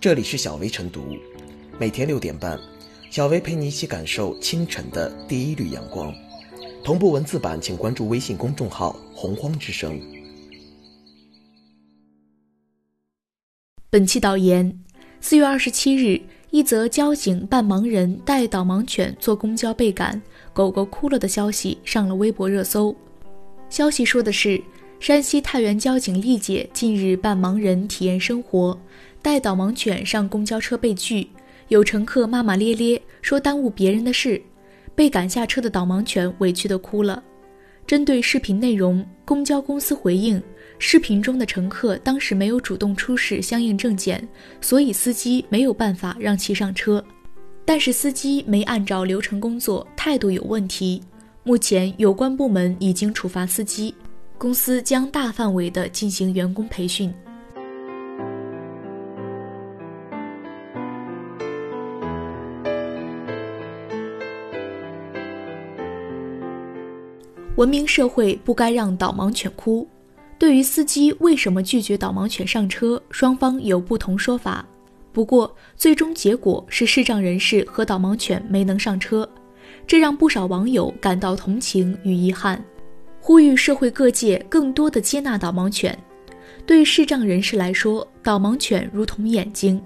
这里是小薇晨读，每天六点半，小薇陪你一起感受清晨的第一缕阳光。同步文字版，请关注微信公众号“洪荒之声”。本期导言：四月二十七日，一则交警扮盲人带导盲犬坐公交被赶，狗狗哭了的消息上了微博热搜。消息说的是，山西太原交警丽姐近日扮盲人体验生活。带导盲犬上公交车被拒，有乘客骂骂咧咧说耽误别人的事，被赶下车的导盲犬委屈的哭了。针对视频内容，公交公司回应，视频中的乘客当时没有主动出示相应证件，所以司机没有办法让其上车。但是司机没按照流程工作，态度有问题。目前有关部门已经处罚司机，公司将大范围的进行员工培训。文明社会不该让导盲犬哭。对于司机为什么拒绝导盲犬上车，双方有不同说法。不过，最终结果是视障人士和导盲犬没能上车，这让不少网友感到同情与遗憾，呼吁社会各界更多的接纳导盲犬。对视障人士来说，导盲犬如同眼睛，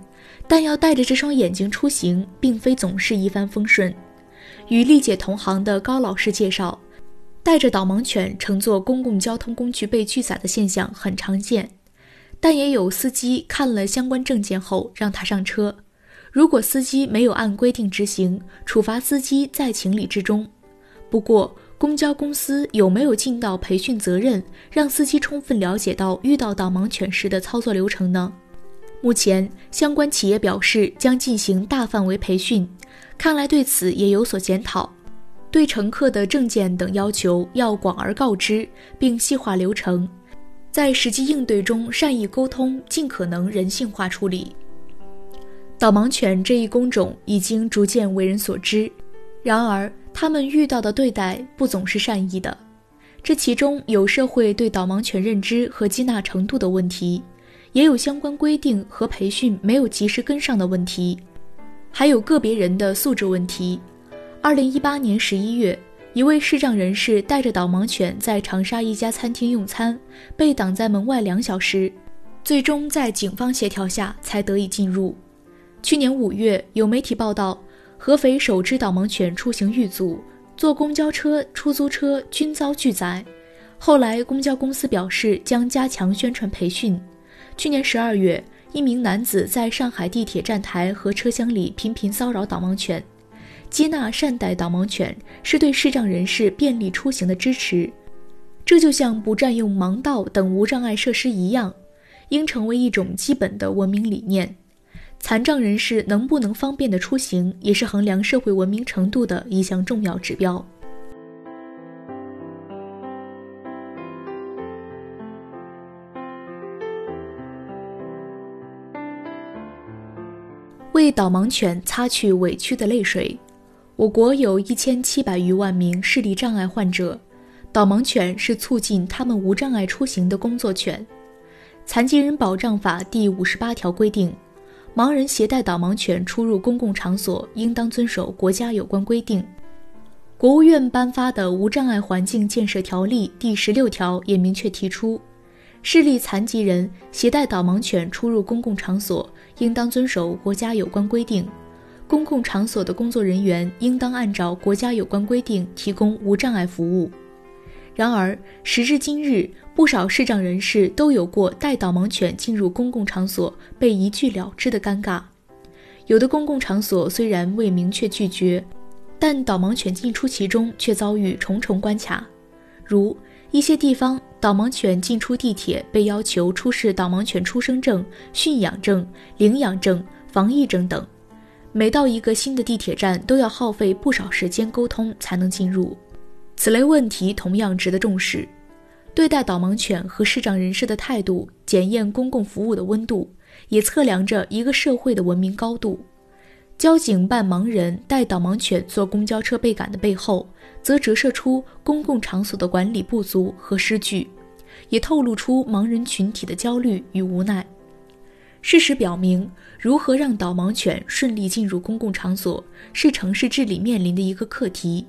但要带着这双眼睛出行，并非总是一帆风顺。与丽姐同行的高老师介绍。带着导盲犬乘坐公共交通工具被拒载的现象很常见，但也有司机看了相关证件后让他上车。如果司机没有按规定执行，处罚司机在情理之中。不过，公交公司有没有尽到培训责任，让司机充分了解到遇到导盲犬时的操作流程呢？目前，相关企业表示将进行大范围培训，看来对此也有所检讨。对乘客的证件等要求要广而告之，并细化流程，在实际应对中善意沟通，尽可能人性化处理。导盲犬这一工种已经逐渐为人所知，然而他们遇到的对待不总是善意的，这其中有社会对导盲犬认知和接纳程度的问题，也有相关规定和培训没有及时跟上的问题，还有个别人的素质问题。二零一八年十一月，一位视障人士带着导盲犬在长沙一家餐厅用餐，被挡在门外两小时，最终在警方协调下才得以进入。去年五月，有媒体报道，合肥首只导盲犬出行遇阻，坐公交车、出租车均遭拒载。后来，公交公司表示将加强宣传培训。去年十二月，一名男子在上海地铁站台和车厢里频频骚扰导盲犬。接纳善待导盲犬是对视障人士便利出行的支持，这就像不占用盲道等无障碍设施一样，应成为一种基本的文明理念。残障人士能不能方便的出行，也是衡量社会文明程度的一项重要指标。为导盲犬擦去委屈的泪水。我国有一千七百余万名视力障碍患者，导盲犬是促进他们无障碍出行的工作犬。《残疾人保障法》第五十八条规定，盲人携带导盲犬出入公共场所，应当遵守国家有关规定。国务院颁发的《无障碍环境建设条例》第十六条也明确提出，视力残疾人携带导盲犬出入公共场所，应当遵守国家有关规定。公共场所的工作人员应当按照国家有关规定提供无障碍服务。然而，时至今日，不少视障人士都有过带导盲犬进入公共场所被一拒了之的尴尬。有的公共场所虽然未明确拒绝，但导盲犬进出其中却遭遇重重关卡，如一些地方导盲犬进出地铁被要求出示导盲犬出生证、驯养证、领养证、防疫证等。每到一个新的地铁站，都要耗费不少时间沟通才能进入。此类问题同样值得重视。对待导盲犬和视障人士的态度，检验公共服务的温度，也测量着一个社会的文明高度。交警扮盲人带导盲犬坐公交车被赶的背后，则折射出公共场所的管理不足和失据，也透露出盲人群体的焦虑与无奈。事实表明，如何让导盲犬顺利进入公共场所，是城市治理面临的一个课题。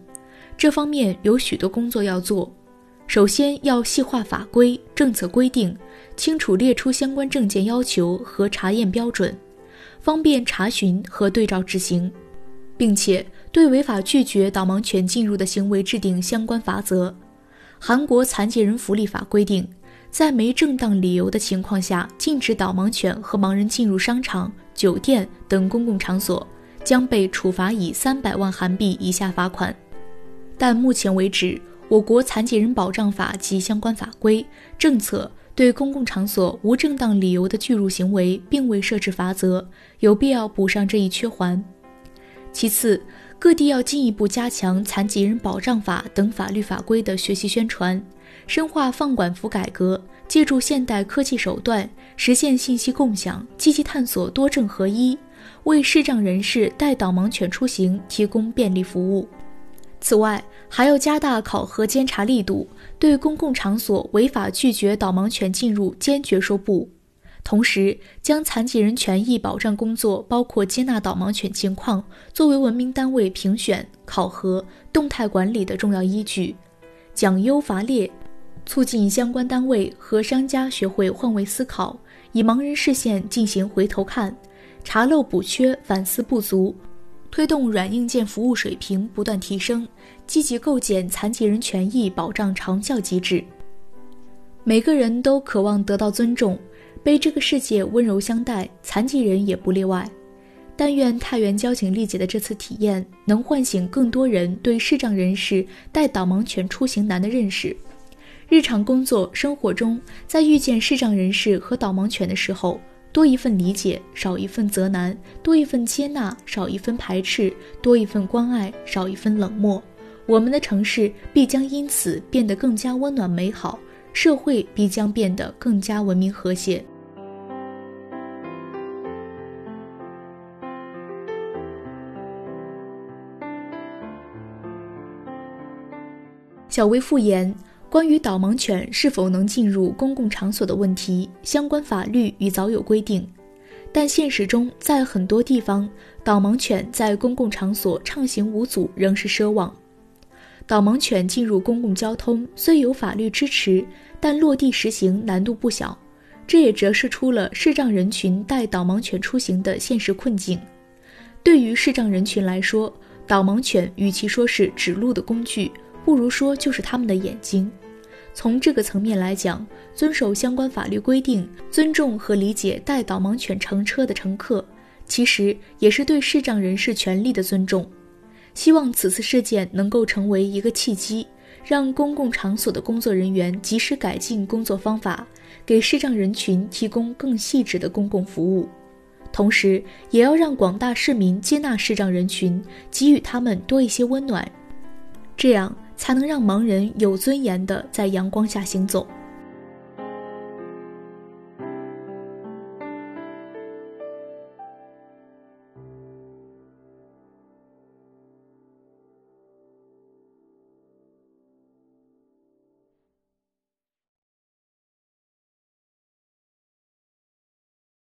这方面有许多工作要做。首先要细化法规、政策规定，清楚列出相关证件要求和查验标准，方便查询和对照执行，并且对违法拒绝导盲犬进入的行为制定相关法则。韩国残疾人福利法规定。在没正当理由的情况下禁止导盲犬和盲人进入商场、酒店等公共场所，将被处罚以三百万韩币以下罚款。但目前为止，我国残疾人保障法及相关法规政策对公共场所无正当理由的拒入行为并未设置罚则，有必要补上这一缺环。其次，各地要进一步加强残疾人保障法等法律法规的学习宣传。深化放管服改革，借助现代科技手段实现信息共享，积极探索多证合一，为视障人士带导盲犬出行提供便利服务。此外，还要加大考核监察力度，对公共场所违法拒绝导盲犬进入坚决说不。同时，将残疾人权益保障工作，包括接纳导盲犬情况，作为文明单位评选、考核、动态管理的重要依据，奖优罚劣。促进相关单位和商家学会换位思考，以盲人视线进行回头看，查漏补缺，反思不足，推动软硬件服务水平不断提升，积极构建残疾人权益保障长效机制。每个人都渴望得到尊重，被这个世界温柔相待，残疾人也不例外。但愿太原交警丽姐的这次体验，能唤醒更多人对视障人士带导盲犬出行难的认识。日常工作生活中，在遇见视障人士和导盲犬的时候，多一份理解，少一份责难；多一份接纳，少一分排斥；多一份关爱，少一分冷漠。我们的城市必将因此变得更加温暖美好，社会必将变得更加文明和谐。小薇复言。关于导盲犬是否能进入公共场所的问题，相关法律已早有规定，但现实中，在很多地方，导盲犬在公共场所畅行无阻仍是奢望。导盲犬进入公共交通虽有法律支持，但落地实行难度不小，这也折射出了视障人群带导盲犬出行的现实困境。对于视障人群来说，导盲犬与其说是指路的工具，不如说就是他们的眼睛。从这个层面来讲，遵守相关法律规定，尊重和理解带导盲犬乘车的乘客，其实也是对视障人士权利的尊重。希望此次事件能够成为一个契机，让公共场所的工作人员及时改进工作方法，给视障人群提供更细致的公共服务。同时，也要让广大市民接纳视障人群，给予他们多一些温暖，这样。才能让盲人有尊严地在阳光下行走。